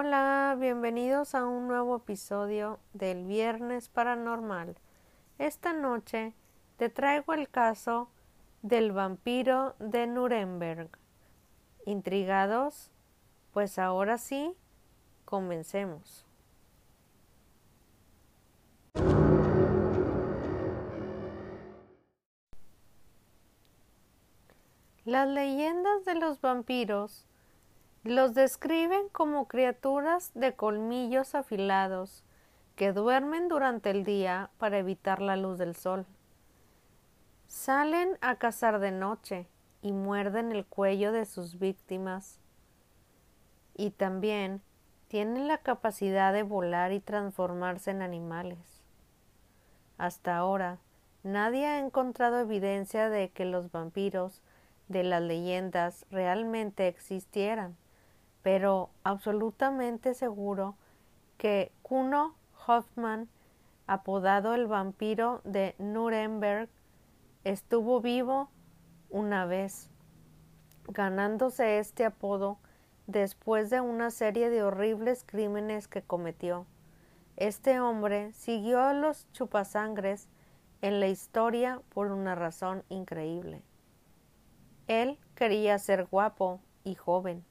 Hola, bienvenidos a un nuevo episodio del Viernes Paranormal. Esta noche te traigo el caso del vampiro de Nuremberg. ¿Intrigados? Pues ahora sí, comencemos. Las leyendas de los vampiros los describen como criaturas de colmillos afilados que duermen durante el día para evitar la luz del sol. Salen a cazar de noche y muerden el cuello de sus víctimas. Y también tienen la capacidad de volar y transformarse en animales. Hasta ahora, nadie ha encontrado evidencia de que los vampiros de las leyendas realmente existieran pero absolutamente seguro que Kuno Hoffman, apodado el vampiro de Nuremberg, estuvo vivo una vez, ganándose este apodo después de una serie de horribles crímenes que cometió. Este hombre siguió a los chupasangres en la historia por una razón increíble. Él quería ser guapo y joven.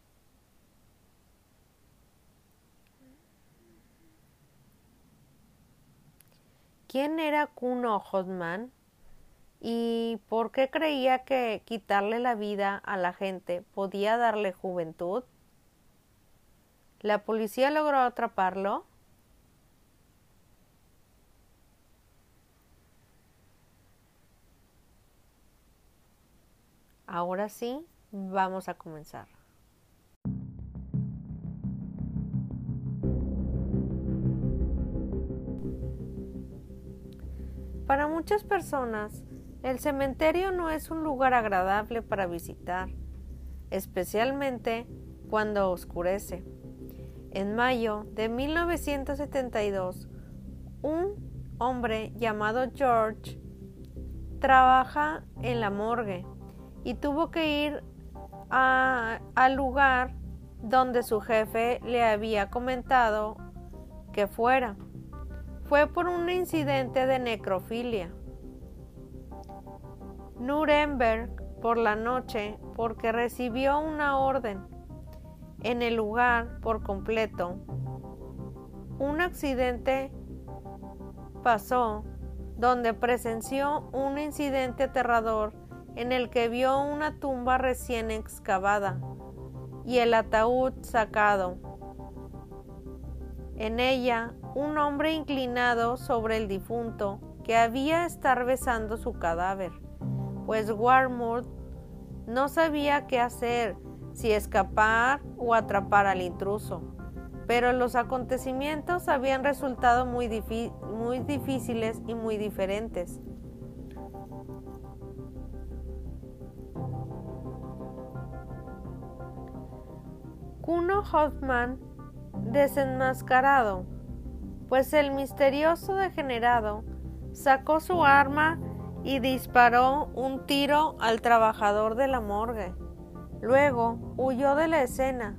Quién era Kuno Hodman y por qué creía que quitarle la vida a la gente podía darle juventud. ¿La policía logró atraparlo? Ahora sí, vamos a comenzar. Para muchas personas, el cementerio no es un lugar agradable para visitar, especialmente cuando oscurece. En mayo de 1972, un hombre llamado George trabaja en la morgue y tuvo que ir al lugar donde su jefe le había comentado que fuera fue por un incidente de necrofilia. Nuremberg por la noche porque recibió una orden en el lugar por completo. Un accidente pasó donde presenció un incidente aterrador en el que vio una tumba recién excavada y el ataúd sacado. En ella un hombre inclinado sobre el difunto que había estar besando su cadáver, pues Warmouth no sabía qué hacer, si escapar o atrapar al intruso. Pero los acontecimientos habían resultado muy, muy difíciles y muy diferentes. Kuno Hoffman, desenmascarado, pues el misterioso degenerado sacó su arma y disparó un tiro al trabajador de la morgue. Luego huyó de la escena,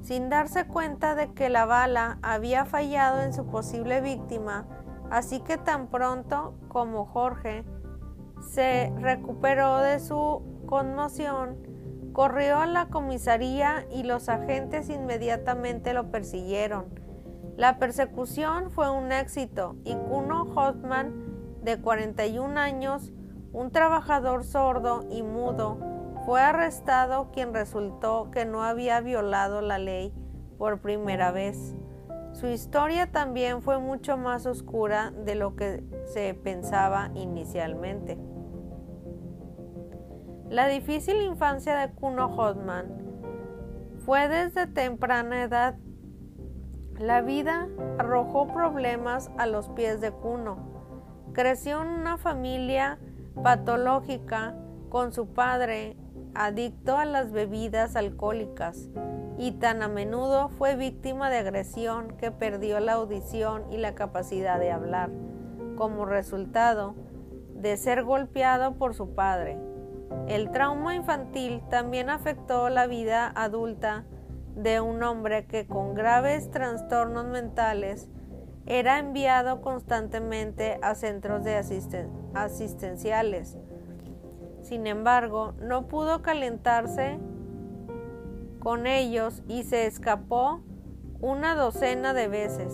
sin darse cuenta de que la bala había fallado en su posible víctima, así que tan pronto como Jorge se recuperó de su conmoción, corrió a la comisaría y los agentes inmediatamente lo persiguieron la persecución fue un éxito y Kuno Hoffman, de 41 años, un trabajador sordo y mudo, fue arrestado quien resultó que no había violado la ley por primera vez. Su historia también fue mucho más oscura de lo que se pensaba inicialmente. La difícil infancia de Kuno Hoffman fue desde temprana edad la vida arrojó problemas a los pies de Kuno. Creció en una familia patológica con su padre adicto a las bebidas alcohólicas y tan a menudo fue víctima de agresión que perdió la audición y la capacidad de hablar, como resultado de ser golpeado por su padre. El trauma infantil también afectó la vida adulta de un hombre que con graves trastornos mentales era enviado constantemente a centros de asistenciales. Sin embargo, no pudo calentarse con ellos y se escapó una docena de veces.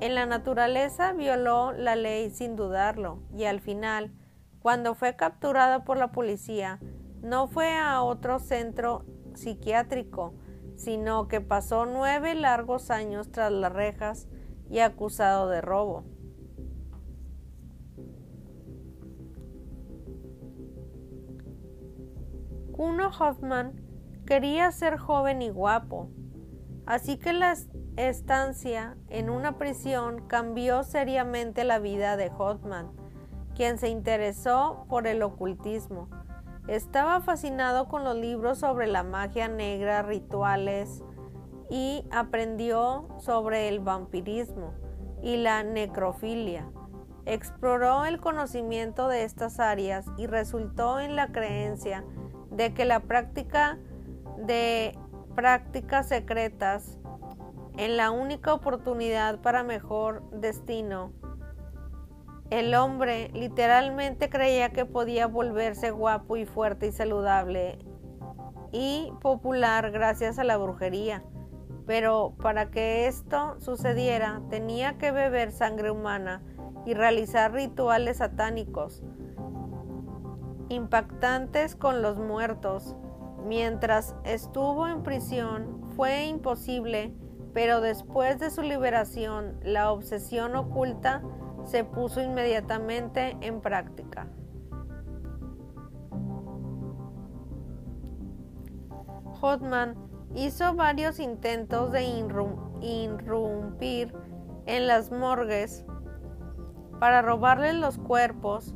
En la naturaleza violó la ley sin dudarlo y al final, cuando fue capturado por la policía, no fue a otro centro psiquiátrico, sino que pasó nueve largos años tras las rejas y acusado de robo. Kuno Hoffman quería ser joven y guapo, así que la estancia en una prisión cambió seriamente la vida de Hoffman, quien se interesó por el ocultismo. Estaba fascinado con los libros sobre la magia negra, rituales, y aprendió sobre el vampirismo y la necrofilia. Exploró el conocimiento de estas áreas y resultó en la creencia de que la práctica de prácticas secretas en la única oportunidad para mejor destino. El hombre literalmente creía que podía volverse guapo y fuerte y saludable y popular gracias a la brujería. Pero para que esto sucediera tenía que beber sangre humana y realizar rituales satánicos impactantes con los muertos. Mientras estuvo en prisión fue imposible, pero después de su liberación la obsesión oculta se puso inmediatamente en práctica. Hotman hizo varios intentos de irrumpir en las morgues para robarle los cuerpos.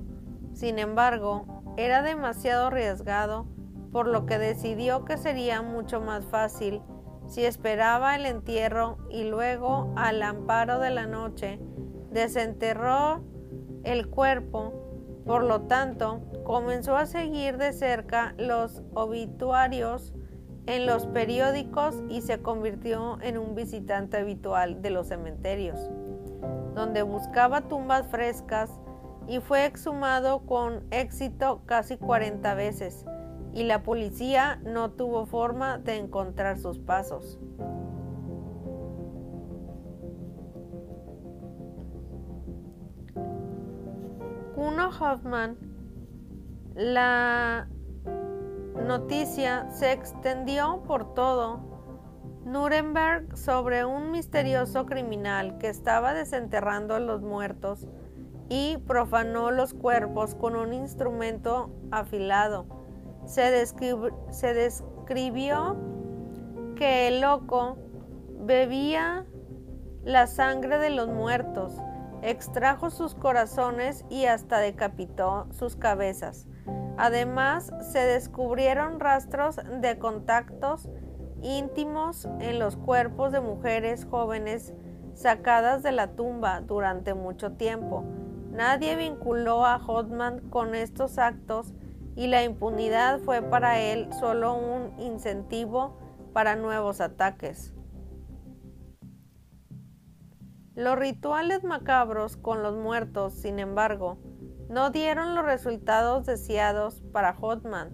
Sin embargo, era demasiado arriesgado, por lo que decidió que sería mucho más fácil si esperaba el entierro y luego, al amparo de la noche, desenterró el cuerpo. Por lo tanto, comenzó a seguir de cerca los obituarios en los periódicos y se convirtió en un visitante habitual de los cementerios, donde buscaba tumbas frescas y fue exhumado con éxito casi 40 veces y la policía no tuvo forma de encontrar sus pasos. Kuno Hoffman, la noticia se extendió por todo Nuremberg sobre un misterioso criminal que estaba desenterrando a los muertos y profanó los cuerpos con un instrumento afilado. Se, se describió que el loco bebía la sangre de los muertos, extrajo sus corazones y hasta decapitó sus cabezas. Además, se descubrieron rastros de contactos íntimos en los cuerpos de mujeres jóvenes sacadas de la tumba durante mucho tiempo. Nadie vinculó a Hotman con estos actos y la impunidad fue para él solo un incentivo para nuevos ataques. Los rituales macabros con los muertos, sin embargo, no dieron los resultados deseados para Hotman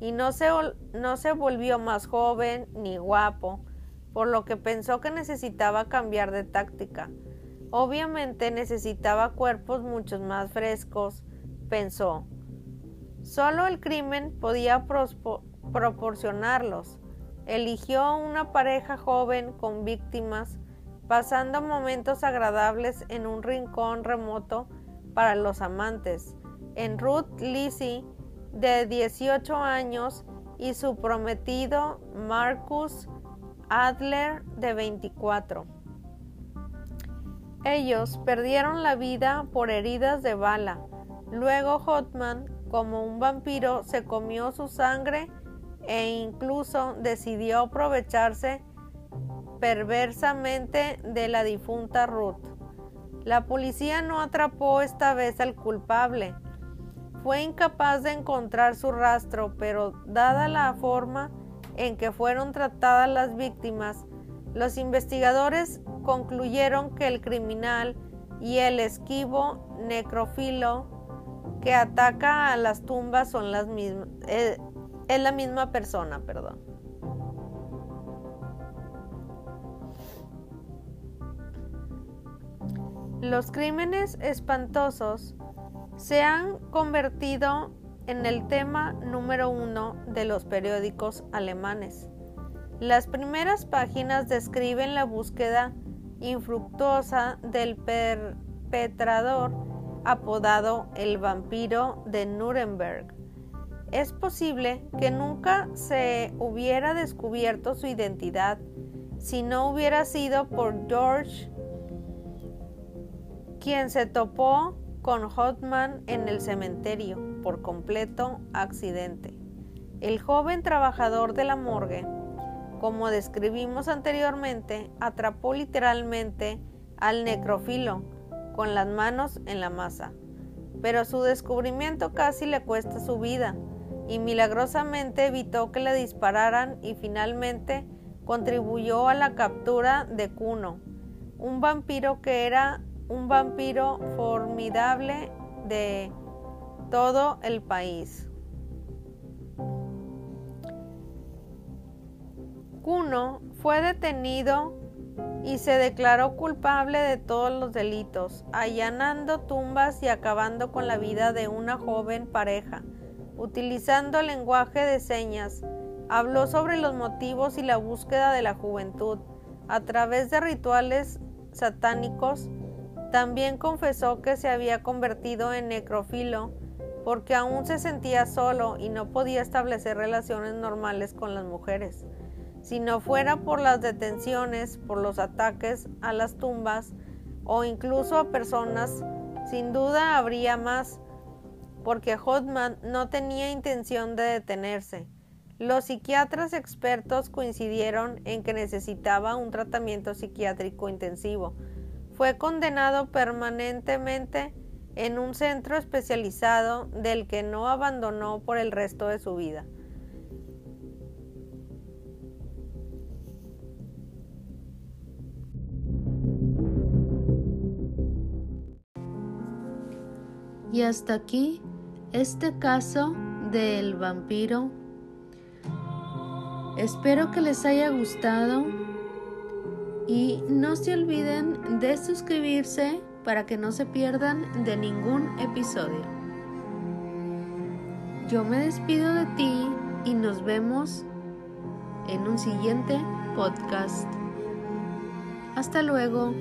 y no se, no se volvió más joven ni guapo, por lo que pensó que necesitaba cambiar de táctica. Obviamente necesitaba cuerpos mucho más frescos, pensó. Solo el crimen podía proporcionarlos. Eligió una pareja joven con víctimas, pasando momentos agradables en un rincón remoto para los amantes, en Ruth Lizzie, de 18 años, y su prometido Marcus Adler, de 24. Ellos perdieron la vida por heridas de bala. Luego Hotman, como un vampiro, se comió su sangre e incluso decidió aprovecharse perversamente de la difunta Ruth. La policía no atrapó esta vez al culpable. Fue incapaz de encontrar su rastro, pero dada la forma en que fueron tratadas las víctimas, los investigadores concluyeron que el criminal y el esquivo necrofilo que ataca a las tumbas son las mismas, eh, es la misma persona, perdón. Los crímenes espantosos se han convertido en el tema número uno de los periódicos alemanes. Las primeras páginas describen la búsqueda infructuosa del perpetrador apodado el vampiro de Nuremberg. Es posible que nunca se hubiera descubierto su identidad si no hubiera sido por George quien se topó con Hotman en el cementerio por completo accidente. El joven trabajador de la morgue como describimos anteriormente, atrapó literalmente al necrofilo con las manos en la masa. Pero su descubrimiento casi le cuesta su vida y milagrosamente evitó que le dispararan y finalmente contribuyó a la captura de Kuno, un vampiro que era un vampiro formidable de todo el país. Kuno fue detenido y se declaró culpable de todos los delitos, allanando tumbas y acabando con la vida de una joven pareja. Utilizando lenguaje de señas, habló sobre los motivos y la búsqueda de la juventud a través de rituales satánicos. También confesó que se había convertido en necrofilo porque aún se sentía solo y no podía establecer relaciones normales con las mujeres. Si no fuera por las detenciones, por los ataques a las tumbas o incluso a personas, sin duda habría más, porque Hotman no tenía intención de detenerse. Los psiquiatras expertos coincidieron en que necesitaba un tratamiento psiquiátrico intensivo. Fue condenado permanentemente en un centro especializado del que no abandonó por el resto de su vida. Y hasta aquí este caso del vampiro. Espero que les haya gustado y no se olviden de suscribirse para que no se pierdan de ningún episodio. Yo me despido de ti y nos vemos en un siguiente podcast. Hasta luego.